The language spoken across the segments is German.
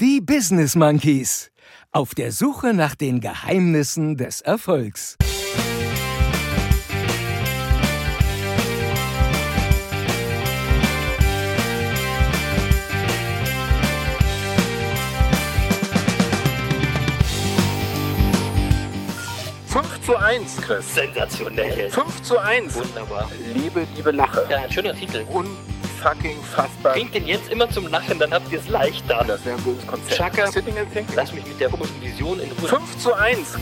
Die Business Monkeys. Auf der Suche nach den Geheimnissen des Erfolgs. Fünf zu 1, Chris. Sensationell. 5 zu 1. Wunderbar. Liebe, liebe Lache. Ja, ein schöner Titel. Unfucking fassbar. Bringt den jetzt immer zum Lachen, dann habt ihr es leichter. Das wäre ein gutes Konzept. Chaka. Sitting and thinking. Lass mich mit der komischen Vision in Ruhe. 5 zu 1.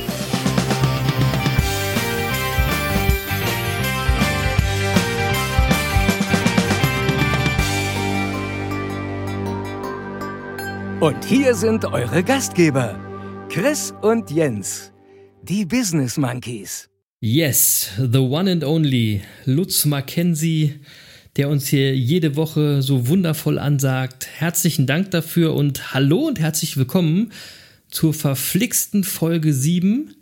Und hier sind eure Gastgeber, Chris und Jens, die Business Monkeys. Yes, the one and only Lutz Mackenzie, der uns hier jede Woche so wundervoll ansagt. Herzlichen Dank dafür und hallo und herzlich willkommen zur verflixten Folge 7,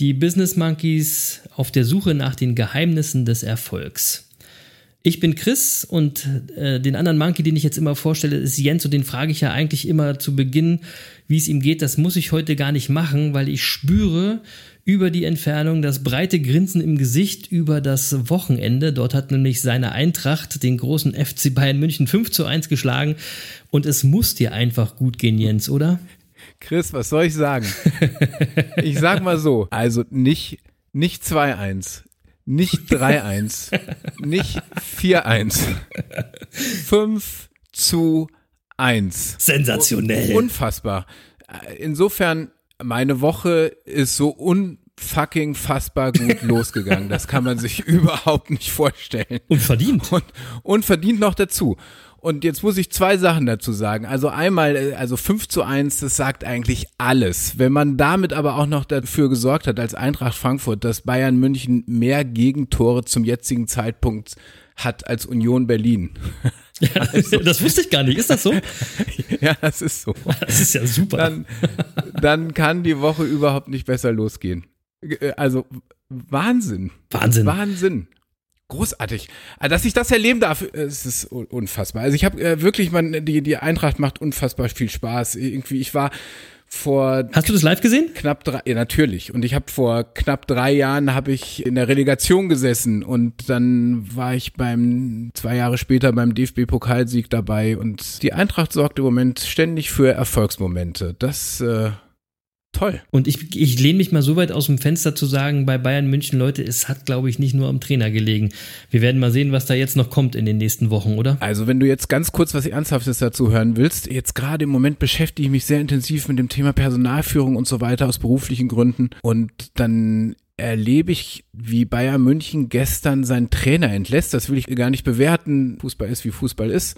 die Business Monkeys auf der Suche nach den Geheimnissen des Erfolgs. Ich bin Chris und äh, den anderen Monkey, den ich jetzt immer vorstelle, ist Jens und den frage ich ja eigentlich immer zu Beginn, wie es ihm geht. Das muss ich heute gar nicht machen, weil ich spüre über die Entfernung das breite Grinsen im Gesicht über das Wochenende. Dort hat nämlich seine Eintracht den großen FC Bayern München 5 zu 1 geschlagen und es muss dir einfach gut gehen, Jens, oder? Chris, was soll ich sagen? ich sag mal so, also nicht, nicht 2-1, nicht 3-1, nicht 4-1, 5 zu 1. Sensationell. Unfassbar. Insofern, meine Woche ist so unfucking fassbar gut losgegangen. Das kann man sich überhaupt nicht vorstellen. Und verdient. Und, und verdient noch dazu. Und jetzt muss ich zwei Sachen dazu sagen. Also einmal, äh, also 5 zu 1, das sagt eigentlich alles. Wenn man damit aber auch noch dafür gesorgt hat, als Eintracht Frankfurt, dass Bayern München mehr Gegentore zum jetzigen Zeitpunkt hat als Union Berlin. Also, das wusste ich gar nicht. Ist das so? ja, das ist so. Das ist ja super. Dann, dann kann die Woche überhaupt nicht besser losgehen. Äh, Also Wahnsinn. Wahnsinn. Wahnsinn. Großartig. Also, Dass ich das erleben darf, äh, es ist un- unfassbar. Also ich habe äh, wirklich, man, die, die Eintracht macht unfassbar viel Spaß. Irgendwie, ich war vor Hast du das live gesehen? knapp drei, ja, natürlich. Und ich habe vor knapp drei Jahren habe ich in der Relegation gesessen und dann war ich beim zwei Jahre später beim DFB-Pokalsieg dabei und die Eintracht sorgt im Moment ständig für Erfolgsmomente. Das äh, toll. Und ich, ich lehne mich mal so weit aus dem Fenster zu sagen, bei Bayern München, Leute, es hat, glaube ich, nicht nur am Trainer gelegen. Wir werden mal sehen, was da jetzt noch kommt in den nächsten Wochen, oder? Also wenn du jetzt ganz kurz was Ernsthaftes dazu hören willst, jetzt gerade im Moment beschäftige ich mich sehr intensiv mit dem Thema Personalführung und so weiter aus beruflichen Gründen und dann erlebe ich, wie Bayern München gestern seinen Trainer entlässt. Das will ich gar nicht bewerten. Fußball ist, wie Fußball ist.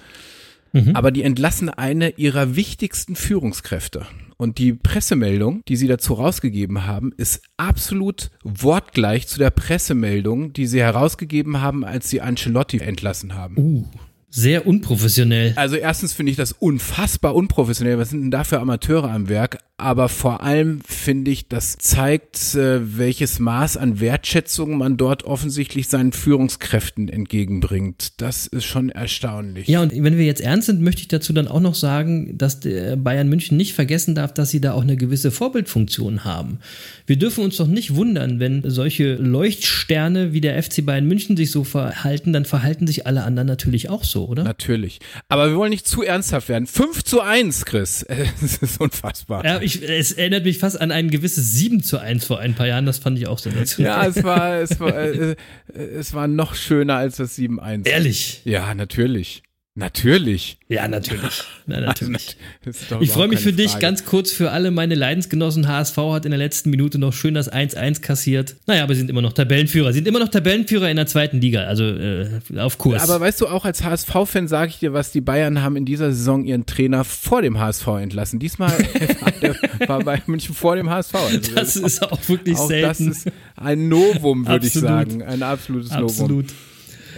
Aber die entlassen eine ihrer wichtigsten Führungskräfte. Und die Pressemeldung, die sie dazu rausgegeben haben, ist absolut wortgleich zu der Pressemeldung, die sie herausgegeben haben, als sie Ancelotti entlassen haben. Uh, sehr unprofessionell. Also erstens finde ich das unfassbar unprofessionell. Was sind denn da für Amateure am Werk? Aber vor allem finde ich, das zeigt, äh, welches Maß an Wertschätzung man dort offensichtlich seinen Führungskräften entgegenbringt. Das ist schon erstaunlich. Ja, und wenn wir jetzt ernst sind, möchte ich dazu dann auch noch sagen, dass der Bayern München nicht vergessen darf, dass sie da auch eine gewisse Vorbildfunktion haben. Wir dürfen uns doch nicht wundern, wenn solche Leuchtsterne wie der FC Bayern München sich so verhalten, dann verhalten sich alle anderen natürlich auch so, oder? Natürlich. Aber wir wollen nicht zu ernsthaft werden. 5 zu 1, Chris. Das ist unfassbar. Ja, ich, es erinnert mich fast an ein gewisses 7 zu 1 vor ein paar Jahren, das fand ich auch sensationell. Ja, es war, es war, äh, äh, es war noch schöner als das 7-1. Ehrlich? Ja, natürlich. Natürlich. Ja, natürlich. Na, natürlich. Ich freue mich für dich Frage. ganz kurz für alle meine Leidensgenossen. HSV hat in der letzten Minute noch schön das 1-1 kassiert. Naja, aber sie sind immer noch Tabellenführer. Sie sind immer noch Tabellenführer in der zweiten Liga, also äh, auf Kurs. Aber weißt du, auch als HSV-Fan sage ich dir, was die Bayern haben in dieser Saison ihren Trainer vor dem HSV entlassen. Diesmal war, Bayern München vor dem HSV. Also das ist auch wirklich auch selten. das ist ein Novum, würde ich Absolut. sagen. Ein absolutes Novum. Absolut.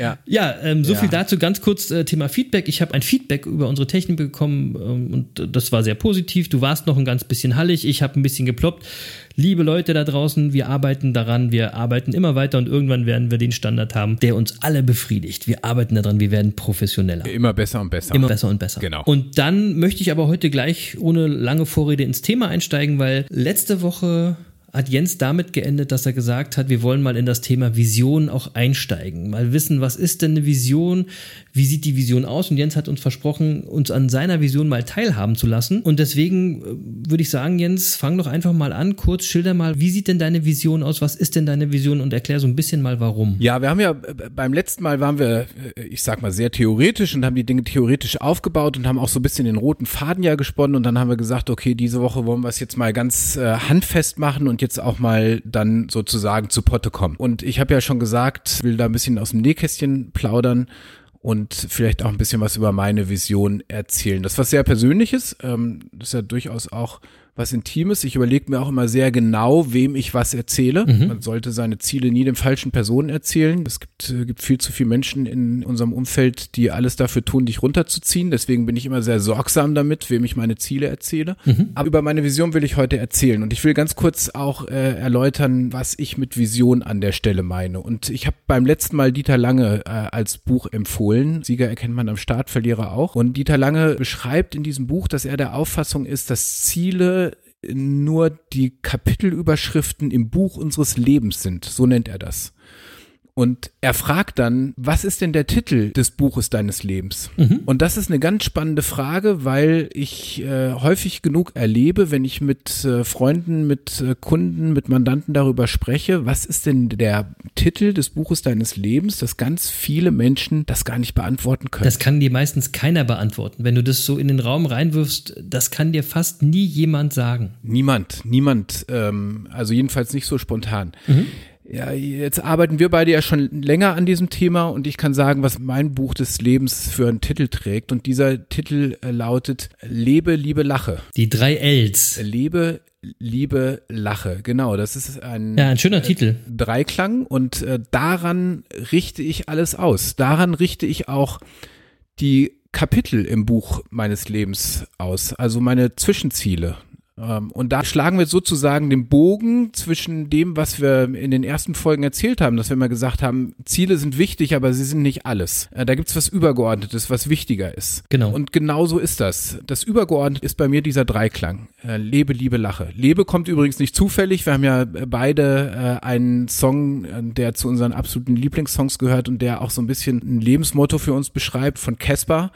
Ja. Ja, ähm, so Ja. viel dazu. Ganz kurz äh, Thema Feedback. Ich habe ein Feedback über unsere Technik bekommen ähm, und das war sehr positiv. Du warst noch ein ganz bisschen hallig, ich habe ein bisschen geploppt. Liebe Leute da draußen, wir arbeiten daran, wir arbeiten immer weiter und irgendwann werden wir den Standard haben, der uns alle befriedigt. Wir arbeiten daran, wir werden professioneller. Immer besser und besser. Immer besser und besser. Genau. Und dann möchte ich aber heute gleich ohne lange Vorrede ins Thema einsteigen, weil letzte Woche hat Jens damit geendet, dass er gesagt hat, wir wollen mal in das Thema Vision auch einsteigen. Mal wissen, was ist denn eine Vision? Wie sieht die Vision aus? Und Jens hat uns versprochen, uns an seiner Vision mal teilhaben zu lassen. Und deswegen äh, würde ich sagen, Jens, fang doch einfach mal an, kurz schilder mal, wie sieht denn deine Vision aus? Was ist denn deine Vision? Und erklär so ein bisschen mal, warum. Ja, wir haben ja äh, beim letzten Mal waren wir, äh, ich sag mal, sehr theoretisch und haben die Dinge theoretisch aufgebaut und haben auch so ein bisschen den roten Faden ja gesponnen und dann haben wir gesagt, okay, diese Woche wollen wir es jetzt mal ganz handfest machen und jetzt auch mal dann sozusagen zu Potte kommen. Und ich habe ja schon gesagt, will da ein bisschen aus dem Nähkästchen plaudern und vielleicht auch ein bisschen was über meine Vision erzählen. Das ist was sehr Persönliches, ähm, das ist ja durchaus auch was Intimes. Ich überlege mir auch immer sehr genau, wem ich was erzähle. Man sollte seine Ziele nie den falschen Personen erzählen. Es gibt, äh, gibt viel zu viele Menschen in unserem Umfeld, die alles dafür tun, dich runterzuziehen. Deswegen bin ich immer sehr sorgsam damit, wem ich meine Ziele erzähle. Aber über meine Vision will ich heute erzählen. Und ich will ganz kurz auch äh, erläutern, was ich mit Vision an der Stelle meine. Und ich habe beim letzten Mal Dieter Lange äh, als Buch empfohlen. Sieger erkennt man am Start, Verlierer auch. Und Dieter Lange beschreibt in diesem Buch, dass er der Auffassung ist, dass Ziele nur die Kapitelüberschriften im Buch unseres Lebens sind. So nennt er das. Und er fragt dann, was ist denn der Titel des Buches deines Lebens? Und das ist eine ganz spannende Frage, weil ich äh, häufig genug erlebe, wenn ich mit äh, Freunden, mit äh, Kunden, mit Mandanten darüber spreche, was ist denn der Titel des Buches deines Lebens, dass ganz viele Menschen das gar nicht beantworten können. Das kann dir meistens keiner beantworten. Wenn du das so in den Raum reinwirfst, das kann dir fast nie jemand sagen. Niemand, niemand, ähm, also jedenfalls nicht so spontan. Ja, jetzt arbeiten wir beide ja schon länger an diesem Thema und ich kann sagen, was mein Buch des Lebens für einen Titel trägt. Und dieser Titel äh, lautet Lebe, Liebe, Lache. Die drei Ls. Lebe, Liebe, Lache. Genau, das ist ein Ja, ein schöner Titel. Dreiklang und äh, daran richte ich alles aus. Daran richte ich auch die Kapitel im Buch meines Lebens aus, also meine Zwischenziele. Ähm, Und da schlagen wir sozusagen den Bogen zwischen dem, was wir in den ersten Folgen erzählt haben, dass wir mal gesagt haben, Ziele sind wichtig, aber sie sind nicht alles. Äh, Da gibt's was Übergeordnetes, was wichtiger ist. Genau. Und genau so ist das. Das Übergeordnete ist bei mir dieser Dreiklang. Äh, Lebe, Liebe, Lache. Lebe kommt übrigens nicht zufällig. Wir haben ja beide äh, einen Song, der zu unseren absoluten Lieblingssongs gehört und der auch so ein bisschen ein Lebensmotto für uns beschreibt von Casper.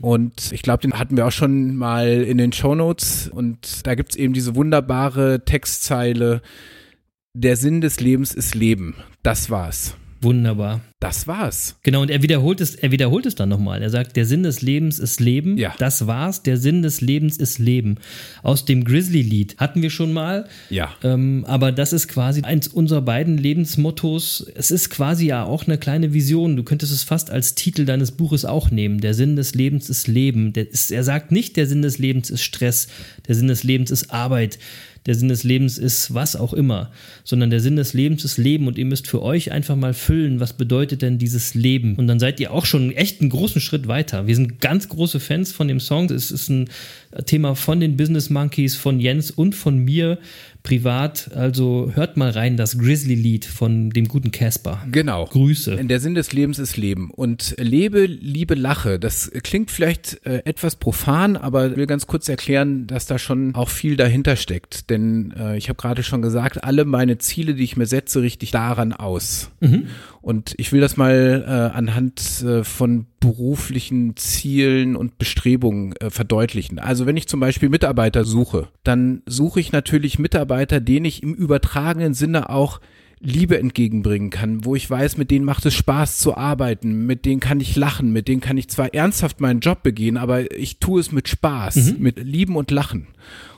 Und ich glaube, den hatten wir auch schon mal in den Shownotes. Und da gibt's eben diese wunderbare Textzeile. Der Sinn des Lebens ist Leben. Das war's. Wunderbar. Das war's. Genau, und er wiederholt es, er wiederholt es dann nochmal. Er sagt, der Sinn des Lebens ist Leben. Ja. Das war's. Der Sinn des Lebens ist Leben. Aus dem Grizzly-Lied hatten wir schon mal. Ja. Ähm, aber das ist quasi eins unserer beiden Lebensmottos. Es ist quasi ja auch eine kleine Vision. Du könntest es fast als Titel deines Buches auch nehmen. Der Sinn des Lebens ist Leben. Ist, er sagt nicht, der Sinn des Lebens ist Stress. Der Sinn des Lebens ist Arbeit. Der Sinn des Lebens ist was auch immer, sondern der Sinn des Lebens ist Leben und ihr müsst für euch einfach mal füllen, was bedeutet denn dieses Leben? Und dann seid ihr auch schon echt einen großen Schritt weiter. Wir sind ganz große Fans von dem Song. Es ist ein Thema von den Business Monkeys, von Jens und von mir privat. Also hört mal rein das Grizzly-Lied von dem guten Casper. Genau. Grüße. Der Sinn des Lebens ist Leben. Und lebe, liebe, lache. Das klingt vielleicht äh, etwas profan, aber ich will ganz kurz erklären, dass da schon auch viel dahinter steckt. Denn äh, ich habe gerade schon gesagt, alle meine Ziele, die ich mir setze, richte ich daran aus. Und ich will das mal äh, anhand äh, von beruflichen Zielen und Bestrebungen äh, verdeutlichen. Also wenn ich zum Beispiel Mitarbeiter suche, dann suche ich natürlich Mitarbeiter, denen ich im übertragenen Sinne auch Liebe entgegenbringen kann, wo ich weiß, mit denen macht es Spaß zu arbeiten, mit denen kann ich lachen, mit denen kann ich zwar ernsthaft meinen Job begehen, aber ich tue es mit Spaß, mit Lieben und Lachen.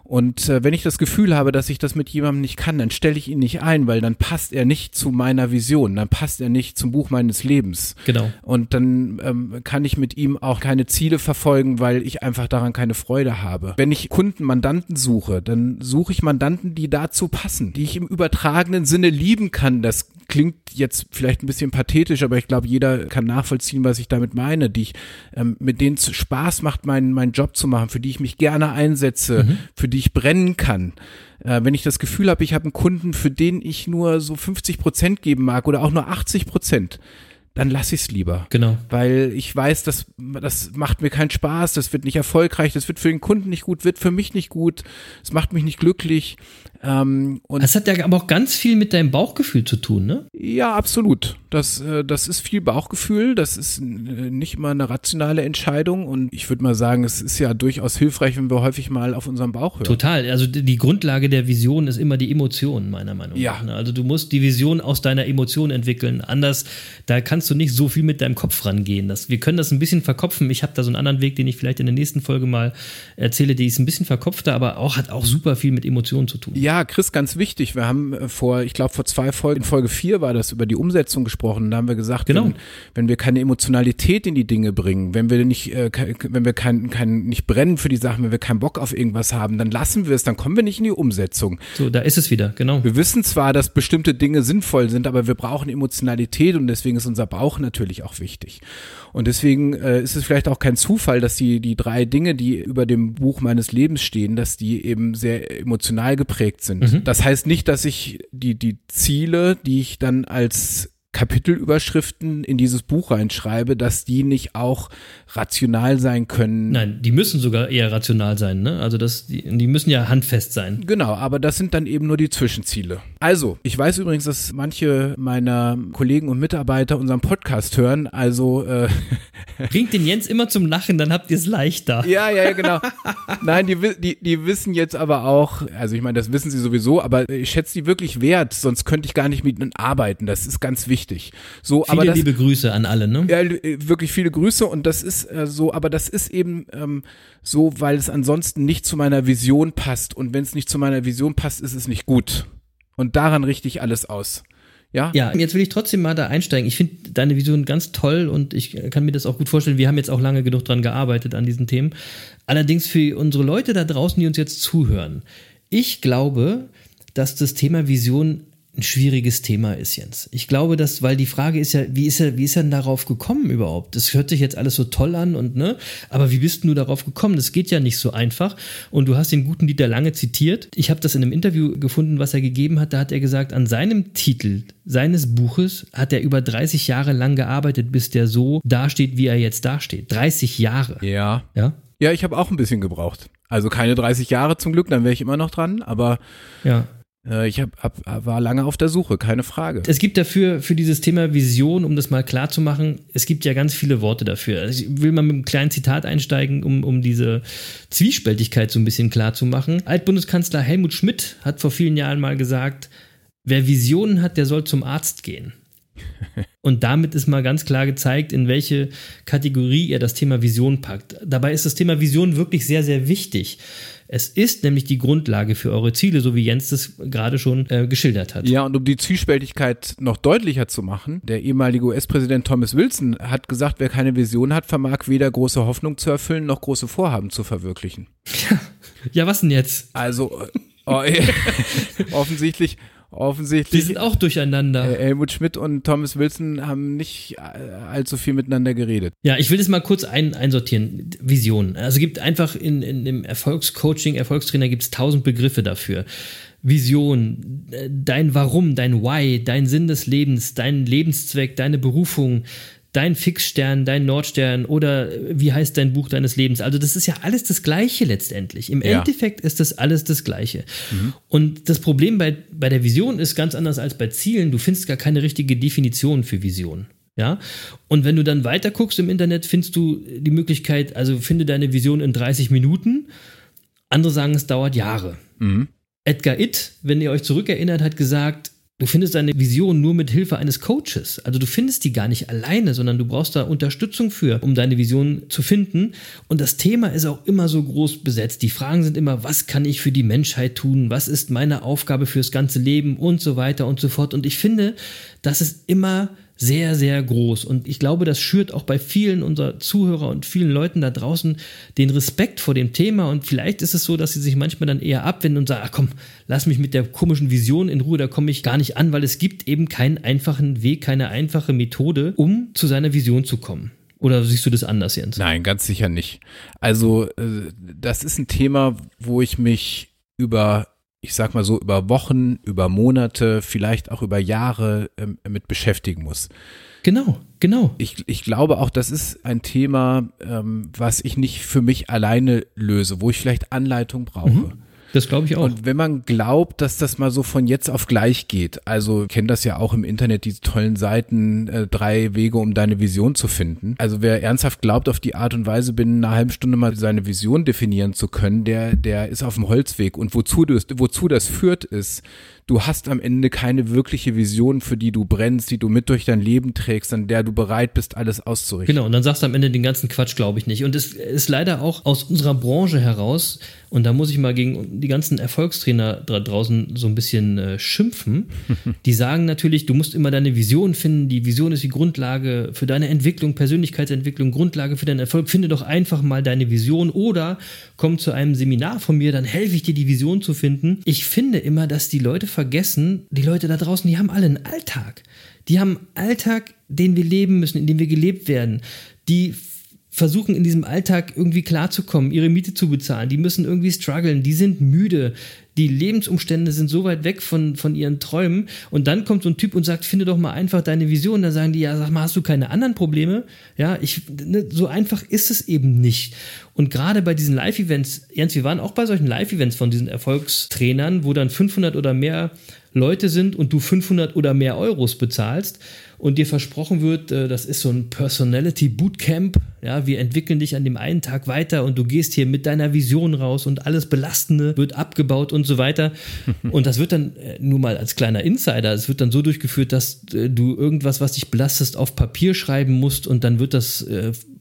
Und äh, wenn ich das Gefühl habe, dass ich das mit jemandem nicht kann, dann stelle ich ihn nicht ein, weil dann passt er nicht zu meiner Vision, dann passt er nicht zum Buch meines Lebens. Genau. Und dann ähm, kann ich mit ihm auch keine Ziele verfolgen, weil ich einfach daran keine Freude habe. Wenn ich Kunden, Mandanten suche, dann suche ich Mandanten, die dazu passen, die ich im übertragenen Sinne lieben kann. Das klingt jetzt vielleicht ein bisschen pathetisch, aber ich glaube, jeder kann nachvollziehen, was ich damit meine, die ich, ähm, mit denen es Spaß macht, meinen, meinen Job zu machen, für die ich mich gerne einsetze, Mhm. für die ich brennen kann. Äh, wenn ich das Gefühl habe, ich habe einen Kunden, für den ich nur so 50 Prozent geben mag oder auch nur 80 Prozent, dann lasse ich es lieber. Genau. Weil ich weiß, das, das macht mir keinen Spaß, das wird nicht erfolgreich, das wird für den Kunden nicht gut, wird für mich nicht gut, es macht mich nicht glücklich. Ähm, und Das hat ja aber auch ganz viel mit deinem Bauchgefühl zu tun, ne? ja, absolut. Das, äh, das ist viel Bauchgefühl, das ist äh, nicht immer eine rationale Entscheidung und ich würde mal sagen, es ist ja durchaus hilfreich, wenn wir häufig mal auf unseren Bauch hören. Total. Also die Grundlage der Vision ist immer die Emotion, meiner Meinung Ja. nach. ne? Also du musst die Vision aus deiner Emotion entwickeln. Anders, da kannst du nicht so viel mit deinem Kopf rangehen. Das, wir können das ein bisschen verkopfen. Ich habe da so einen anderen Weg, den ich vielleicht in der nächsten Folge mal erzähle, die ist ein bisschen verkopfter, aber auch hat auch super viel mit Emotionen zu tun. Ja, Chris, ganz wichtig. Wir haben äh, vor, ich glaube, vor zwei Folgen, in Folge vier war das über die Umsetzung gesprochen. Da haben wir gesagt, Genau. wenn, wenn wir keine Emotionalität in die Dinge bringen, wenn wir nicht, äh, wenn wir kein, kein, nicht brennen für die Sachen, wenn wir keinen Bock auf irgendwas haben, dann lassen wir es, dann kommen wir nicht in die Umsetzung. So, da ist es wieder, genau. Wir wissen zwar, dass bestimmte Dinge sinnvoll sind, aber wir brauchen Emotionalität und deswegen ist unser Bauch natürlich auch wichtig. Und deswegen äh, ist es vielleicht auch kein Zufall, dass die, die drei Dinge, die über dem Buch meines Lebens stehen, dass die eben sehr emotional geprägt sind. Das heißt nicht, dass ich die, die Ziele, die ich dann als Kapitelüberschriften in dieses Buch reinschreibe, dass die nicht auch rational sein können. Nein, die müssen sogar eher rational sein, ne? Also das, die, die müssen ja handfest sein. Genau, aber das sind dann eben nur die Zwischenziele. Also, ich weiß übrigens, dass manche meiner Kollegen und Mitarbeiter unseren Podcast hören. Also, äh, Bringt den Jens immer zum Lachen, dann habt ihr es leichter. ja, ja, ja, genau. Nein, die, die, die wissen jetzt aber auch, also ich meine, das wissen sie sowieso, aber ich schätze die wirklich wert, sonst könnte ich gar nicht mit ihnen arbeiten. Das ist ganz wichtig. So, aber Viele das, liebe Grüße an alle, ne? Ja, wirklich viele Grüße und das ist äh, so, aber das ist eben ähm, so, weil es ansonsten nicht zu meiner Vision passt und wenn es nicht zu meiner Vision passt, ist es nicht gut. Und daran richte ich alles aus. Ja? Ja, jetzt will ich trotzdem mal da einsteigen. Ich finde deine Vision ganz toll und ich kann mir das auch gut vorstellen. Wir haben jetzt auch lange genug dran gearbeitet an diesen Themen. Allerdings für unsere Leute da draußen, die uns jetzt zuhören. Ich glaube, dass das Thema Vision ein schwieriges Thema ist, Jens. Ich glaube, dass, weil die Frage ist ja, wie ist er, wie ist er denn darauf gekommen überhaupt? Das hört sich jetzt alles so toll an und ne, aber wie bist du darauf gekommen? Das geht ja nicht so einfach. Und du hast den guten Dieter Lange zitiert. Ich habe das in einem Interview gefunden, was er gegeben hat. Da hat er gesagt, an seinem Titel seines Buches hat er über 30 Jahre lang gearbeitet, bis der so dasteht, wie er jetzt dasteht. 30 Jahre. Ja. Ja. Ja, ich habe auch ein bisschen gebraucht. Also keine 30 Jahre zum Glück, dann wäre ich immer noch dran, aber Ja. Äh, ich hab, hab, war lange auf der Suche, keine Frage. Es gibt dafür, für dieses Thema Vision, um das mal klar zu machen, es gibt ja ganz viele Worte dafür. Also Ich will mal mit einem kleinen Zitat einsteigen, um, um diese Zwiespältigkeit so ein bisschen klar zu machen. Altbundeskanzler Helmut Schmidt hat vor vielen Jahren mal gesagt, wer Visionen hat, der soll zum Arzt gehen. Und damit ist mal ganz klar gezeigt, in welche Kategorie er das Thema Vision packt. Dabei ist das Thema Vision wirklich sehr, sehr wichtig. Es ist nämlich die Grundlage für eure Ziele, so wie Jens das gerade schon äh, geschildert hat. Ja, und um die Zwiespältigkeit noch deutlicher zu machen, der ehemalige US-Präsident Thomas Wilson hat gesagt, wer keine Vision hat, vermag weder große Hoffnung zu erfüllen, noch große Vorhaben zu verwirklichen. Ja, was denn jetzt? Also, äh, oh, offensichtlich, Die offensichtlich, sind auch durcheinander. äh, Helmut Schmidt und Thomas Wilson haben nicht äh, allzu viel miteinander geredet. Ja, ich will das mal kurz ein, einsortieren. Vision. Also gibt einfach in, in dem Erfolgscoaching, Erfolgstrainer gibt es tausend Begriffe dafür. Vision, äh, dein Warum, dein Why, dein Sinn des Lebens, dein Lebenszweck, deine Berufung, dein Fixstern, dein Nordstern oder äh, wie heißt dein Buch deines Lebens. Also das ist ja alles das Gleiche letztendlich. Im Ja. Endeffekt ist das alles das Gleiche. Und das Problem bei, bei der Vision ist ganz anders als bei Zielen. Du findest gar keine richtige Definition für Vision. Ja, und wenn du dann weiter guckst im Internet, findest du die Möglichkeit, also finde deine Vision in 30 Minuten. Andere sagen, es dauert Jahre. Edgar Itt, wenn ihr euch zurückerinnert, hat gesagt, du findest deine Vision nur mit Hilfe eines Coaches. Also du findest die gar nicht alleine, sondern du brauchst da Unterstützung für, um deine Vision zu finden. Und das Thema ist auch immer so groß besetzt. Die Fragen sind immer, was kann ich für die Menschheit tun? Was ist meine Aufgabe fürs ganze Leben und so weiter und so fort. Und ich finde, dass es immer sehr, sehr groß. Und ich glaube, das schürt auch bei vielen unserer Zuhörer und vielen Leuten da draußen den Respekt vor dem Thema. Und vielleicht ist es so, dass sie sich manchmal dann eher abwenden und sagen, ach komm, lass mich mit der komischen Vision in Ruhe, da komme ich gar nicht an, weil es gibt eben keinen einfachen Weg, keine einfache Methode, um zu seiner Vision zu kommen. Oder siehst du das anders, Jens? Nein, ganz sicher nicht. Also, äh, das ist ein Thema, wo ich mich über ich sag mal so, über Wochen, über Monate, vielleicht auch über Jahre ähm, mit beschäftigen muss. Genau, genau. Ich, ich glaube auch, das ist ein Thema, ähm, was ich nicht für mich alleine löse, wo ich vielleicht Anleitung brauche. Mhm. Das glaube ich auch. Und wenn man glaubt, dass das mal so von jetzt auf gleich geht, also kennt das ja auch im Internet, diese tollen Seiten, äh, drei Wege, um deine Vision zu finden. Also wer ernsthaft glaubt, auf die Art und Weise binnen einer halben Stunde mal seine Vision definieren zu können, der, der ist auf dem Holzweg. Und wozu, das, wozu das führt, ist, du hast am Ende keine wirkliche Vision, für die du brennst, die du mit durch dein Leben trägst, an der du bereit bist, alles auszurichten. Genau, und dann sagst du am Ende den ganzen Quatsch, glaube ich nicht. Und es ist leider auch aus unserer Branche heraus, und da muss ich mal gegen die ganzen Erfolgstrainer da draußen so ein bisschen äh, schimpfen. Die sagen natürlich, du musst immer deine Vision finden. Die Vision ist die Grundlage für deine Entwicklung, Persönlichkeitsentwicklung, Grundlage für deinen Erfolg. Finde doch einfach mal deine Vision oder komm zu einem Seminar von mir, dann helfe ich dir, die Vision zu finden. Ich finde immer, dass die Leute vergessen, die Leute da draußen, die haben alle einen Alltag. Die haben einen Alltag, den wir leben müssen, in dem wir gelebt werden. Die versuchen in diesem Alltag irgendwie klarzukommen, ihre Miete zu bezahlen. Die müssen irgendwie strugglen, die sind müde. Die Lebensumstände sind so weit weg von, von ihren Träumen. Und dann kommt so ein Typ und sagt, finde doch mal einfach deine Vision. Da sagen die, ja, sag mal, hast du keine anderen Probleme? Ja, ich, ne, so einfach ist es eben nicht. Und gerade bei diesen Live-Events, Jens, wir waren auch bei solchen Live-Events von diesen Erfolgstrainern, wo dann 500 oder mehr Leute sind und du 500 oder mehr Euros bezahlst und dir versprochen wird, äh, das ist so ein Personality Bootcamp, ja, wir entwickeln dich an dem einen Tag weiter und du gehst hier mit deiner Vision raus und alles Belastende wird abgebaut und so weiter. Und das wird dann äh, nur mal als kleiner Insider, es wird dann so durchgeführt, dass äh, du irgendwas, was dich belastest, auf Papier schreiben musst und dann wird das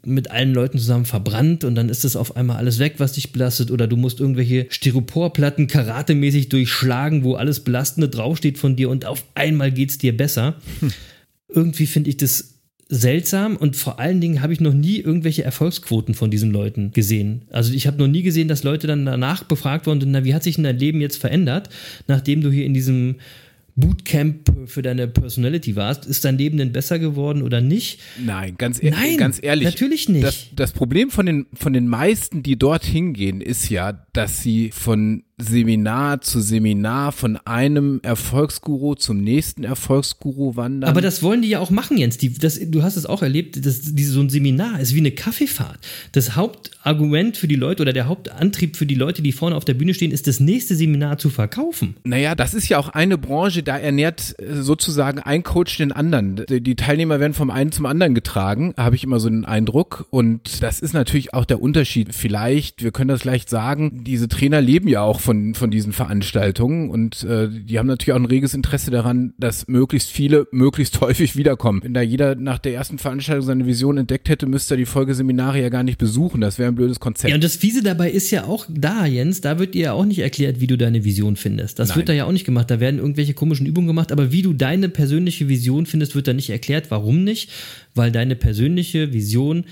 mit allen Leuten zusammen verbrannt und dann ist das auf einmal alles weg, was dich belastet oder du musst irgendwelche Styroporplatten karatemäßig durchschlagen, wo alles Belastende draufsteht von dir und auf einmal geht es dir besser. Irgendwie finde ich das seltsam und vor allen Dingen habe ich noch nie irgendwelche Erfolgsquoten von diesen Leuten gesehen. Also ich habe noch nie gesehen, dass Leute dann danach befragt wurden, na, wie hat sich denn dein Leben jetzt verändert, nachdem du hier in diesem Bootcamp für deine Personality warst, ist dein Leben denn besser geworden oder nicht? Nein, ganz, ehr Nein, ganz ehrlich. Natürlich nicht. Das, das Problem von den, von den meisten, die dorthin gehen, ist ja, dass sie von Seminar zu Seminar von einem Erfolgsguru zum nächsten Erfolgsguru wandern. Aber das wollen die ja auch machen, Jens. Die, das, du hast es auch erlebt, das, diese, so ein Seminar ist wie eine Kaffeefahrt. Das Hauptargument für die Leute oder der Hauptantrieb für die Leute, die vorne auf der Bühne stehen, ist das nächste Seminar zu verkaufen. Naja, das ist ja auch eine Branche, da ernährt äh, sozusagen ein Coach den anderen. Die Teilnehmer werden vom einen zum anderen getragen, habe ich immer so den Eindruck. Und das ist natürlich auch der Unterschied. Vielleicht, wir können das leicht sagen, diese Trainer leben ja auch von, von diesen Veranstaltungen und äh, die haben natürlich auch ein reges Interesse daran, dass möglichst viele möglichst häufig wiederkommen. Wenn da jeder nach der ersten Veranstaltung seine Vision entdeckt hätte, müsste er die Folgeseminare ja gar nicht besuchen. Das wäre ein blödes Konzept. Ja, und das Fiese dabei ist ja auch da, Jens, da wird dir ja auch nicht erklärt, wie du deine Vision findest. Das Nein. wird da ja auch nicht gemacht. Da werden irgendwelche komischen Übungen gemacht, aber wie du deine persönliche Vision findest, wird da nicht erklärt. Warum nicht? Weil deine persönliche Vision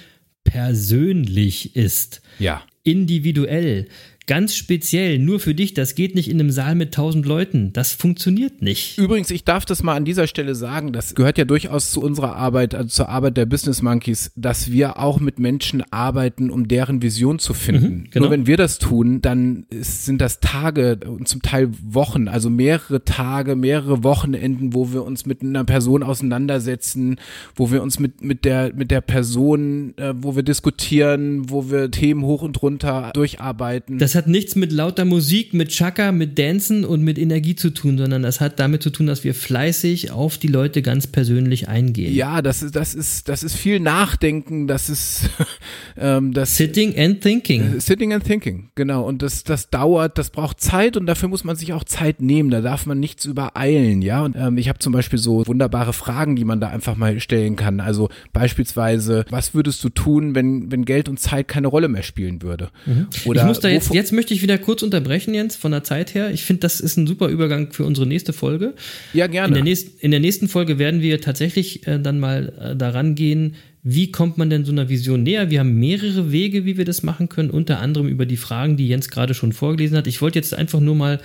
persönlich ist. Ja. Individuell ganz speziell, nur für dich, das geht nicht in einem Saal mit tausend Leuten. Das funktioniert nicht. Übrigens, ich darf das mal an dieser Stelle sagen, das gehört ja durchaus zu unserer Arbeit, also zur Arbeit der Business Monkeys, dass wir auch mit Menschen arbeiten, um deren Vision zu finden. Mhm, genau. Nur wenn wir das tun, dann ist, sind das Tage und zum Teil Wochen, also mehrere Tage, mehrere Wochenenden, wo wir uns mit einer Person auseinandersetzen, wo wir uns mit, mit der, mit der Person, äh, wo wir diskutieren, wo wir Themen hoch und runter durcharbeiten. Das das hat nichts mit lauter Musik, mit Chaka, mit Dancen und mit Energie zu tun, sondern das hat damit zu tun, dass wir fleißig auf die Leute ganz persönlich eingehen. Ja, das ist, das ist, das ist viel Nachdenken, das ist ähm, das Sitting and Thinking. Äh, sitting and Thinking, genau. Und das, das dauert, das braucht Zeit und dafür muss man sich auch Zeit nehmen. Da darf man nichts übereilen, ja. Und ähm, ich habe zum Beispiel so wunderbare Fragen, die man da einfach mal stellen kann. Also beispielsweise, was würdest du tun, wenn, wenn Geld und Zeit keine Rolle mehr spielen würde? Mhm. Oder ich muss da jetzt, jetzt möchte ich wieder kurz unterbrechen, Jens, von der Zeit her. Ich finde, das ist ein super Übergang für unsere nächste Folge. Ja, In gerne. der, nächsten, in der nächsten Folge werden wir tatsächlich äh, dann mal äh, daran gehen, wie kommt man denn so einer Vision näher? Wir haben mehrere Wege, wie wir das machen können, unter anderem über die Fragen, die Jens gerade schon vorgelesen hat. Ich wollte jetzt einfach nur mal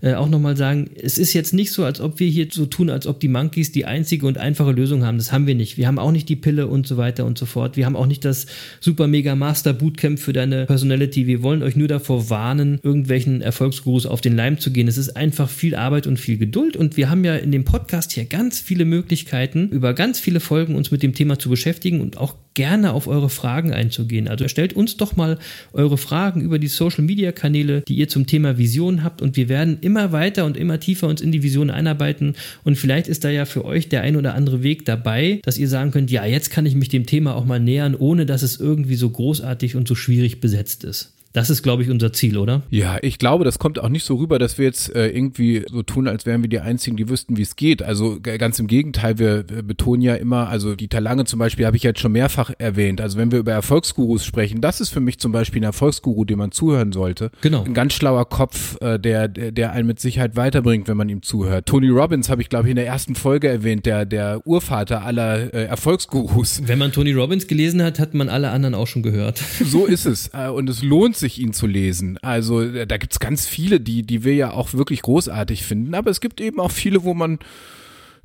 äh, auch nochmal sagen, es ist jetzt nicht so, als ob wir hier so tun, als ob die Monkeys die einzige und einfache Lösung haben. Das haben wir nicht. Wir haben auch nicht die Pille und so weiter und so fort. Wir haben auch nicht das Super Mega Master Bootcamp für deine Personality. Wir wollen euch nur davor warnen, irgendwelchen Erfolgsgurus auf den Leim zu gehen. Es ist einfach viel Arbeit und viel Geduld und wir haben ja in dem Podcast hier ganz viele Möglichkeiten, über ganz viele Folgen uns mit dem Thema zu beschäftigen und auch gerne auf eure Fragen einzugehen. Also stellt uns doch mal eure Fragen über die Social Media Kanäle, die ihr zum Thema Vision habt und wir werden immer weiter und immer tiefer uns in die Vision einarbeiten und vielleicht ist da ja für euch der ein oder andere Weg dabei, dass ihr sagen könnt, ja, jetzt kann ich mich dem Thema auch mal nähern, ohne dass es irgendwie so großartig und so schwierig besetzt ist. Das ist, glaube ich, unser Ziel, oder? Ja, ich glaube, das kommt auch nicht so rüber, dass wir jetzt äh, irgendwie so tun, als wären wir die Einzigen, die wüssten, wie es geht. Also ganz im Gegenteil, wir, wir betonen ja immer, also Dieter Lange zum Beispiel habe ich jetzt schon mehrfach erwähnt. Also wenn wir über Erfolgsgurus sprechen, das ist für mich zum Beispiel ein Erfolgsguru, dem man zuhören sollte. Genau. Ein ganz schlauer Kopf, äh, der, der, der einen mit Sicherheit weiterbringt, wenn man ihm zuhört. Tony Robbins habe ich, glaube ich, in der ersten Folge erwähnt, der, der Urvater aller äh, Erfolgsgurus. Wenn man Tony Robbins gelesen hat, hat man alle anderen auch schon gehört. So ist es. Äh, Und es lohnt sich, ihn zu lesen. Also äh, da gibt's ganz viele, die, die wir ja auch wirklich großartig finden. Aber es gibt eben auch viele, wo man,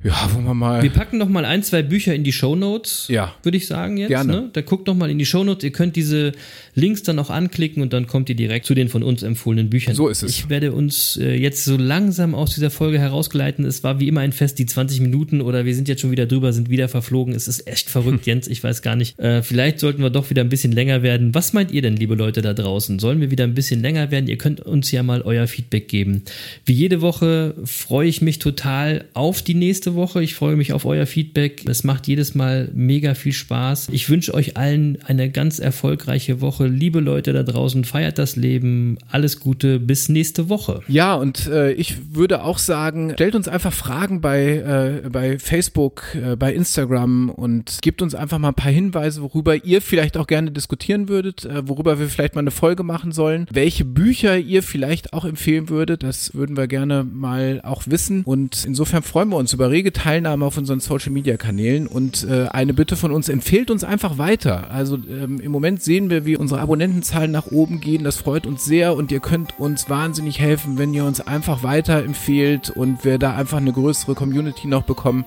ja, wo man mal. Wir packen noch mal ein, zwei Bücher in die Shownotes, Ja. würde ich sagen jetzt. Gerne. Ne? Da guckt noch mal in die Shownotes. Ihr könnt diese Links dann auch anklicken und dann kommt ihr direkt zu den von uns empfohlenen Büchern. So ist es. Ich werde uns äh, jetzt so langsam aus dieser Folge herausgeleiten. Es war wie immer ein Fest, die 20 Minuten oder wir sind jetzt schon wieder drüber, sind wieder verflogen. Es ist echt verrückt, Jens. Ich weiß gar nicht. Äh, vielleicht sollten wir doch wieder ein bisschen länger werden. Was meint ihr denn, liebe Leute da draußen? Sollen wir wieder ein bisschen länger werden? Ihr könnt uns ja mal euer Feedback geben. Wie jede Woche freue ich mich total auf die nächste Woche. Ich freue mich auf euer Feedback. Es macht jedes Mal mega viel Spaß. Ich wünsche euch allen eine ganz erfolgreiche Woche. Liebe Leute da draußen, feiert das Leben. Alles Gute. Bis nächste Woche. Ja, und äh, ich würde auch sagen, stellt uns einfach Fragen bei, äh, bei Facebook, äh, bei Instagram und gebt uns einfach mal ein paar Hinweise, worüber ihr vielleicht auch gerne diskutieren würdet, äh, worüber wir vielleicht mal eine Folge machen sollen, welche Bücher ihr vielleicht auch empfehlen würdet. Das würden wir gerne mal auch wissen. Und insofern freuen wir uns über rege Teilnahme auf unseren Social Media Kanälen. Und äh, eine Bitte von uns, empfehlt uns einfach weiter. Also ähm, im Moment sehen wir, wie unsere Abonnentenzahlen nach oben gehen. Das freut uns sehr und ihr könnt uns wahnsinnig helfen, wenn ihr uns einfach weiterempfehlt und wir da einfach eine größere Community noch bekommen.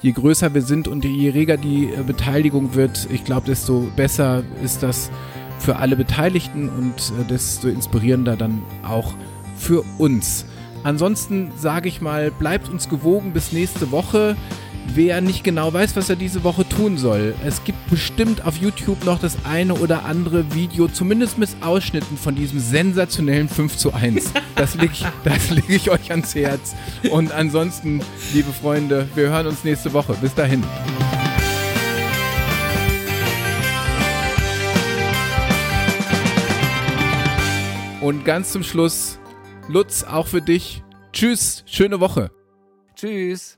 Je größer wir sind und je reger die äh, Beteiligung wird, ich glaube, desto besser ist das für alle Beteiligten und äh, desto inspirierender dann auch für uns. Ansonsten sage ich mal, bleibt uns gewogen bis nächste Woche. Wer nicht genau weiß, was er diese Woche tun soll, es gibt bestimmt auf YouTube noch das eine oder andere Video, zumindest mit Ausschnitten von diesem sensationellen 5 zu 1. Das lege ich, das leg ich euch ans Herz. Und ansonsten, liebe Freunde, wir hören uns nächste Woche. Bis dahin. Und ganz zum Schluss, Lutz, auch für dich. Tschüss, schöne Woche. Tschüss.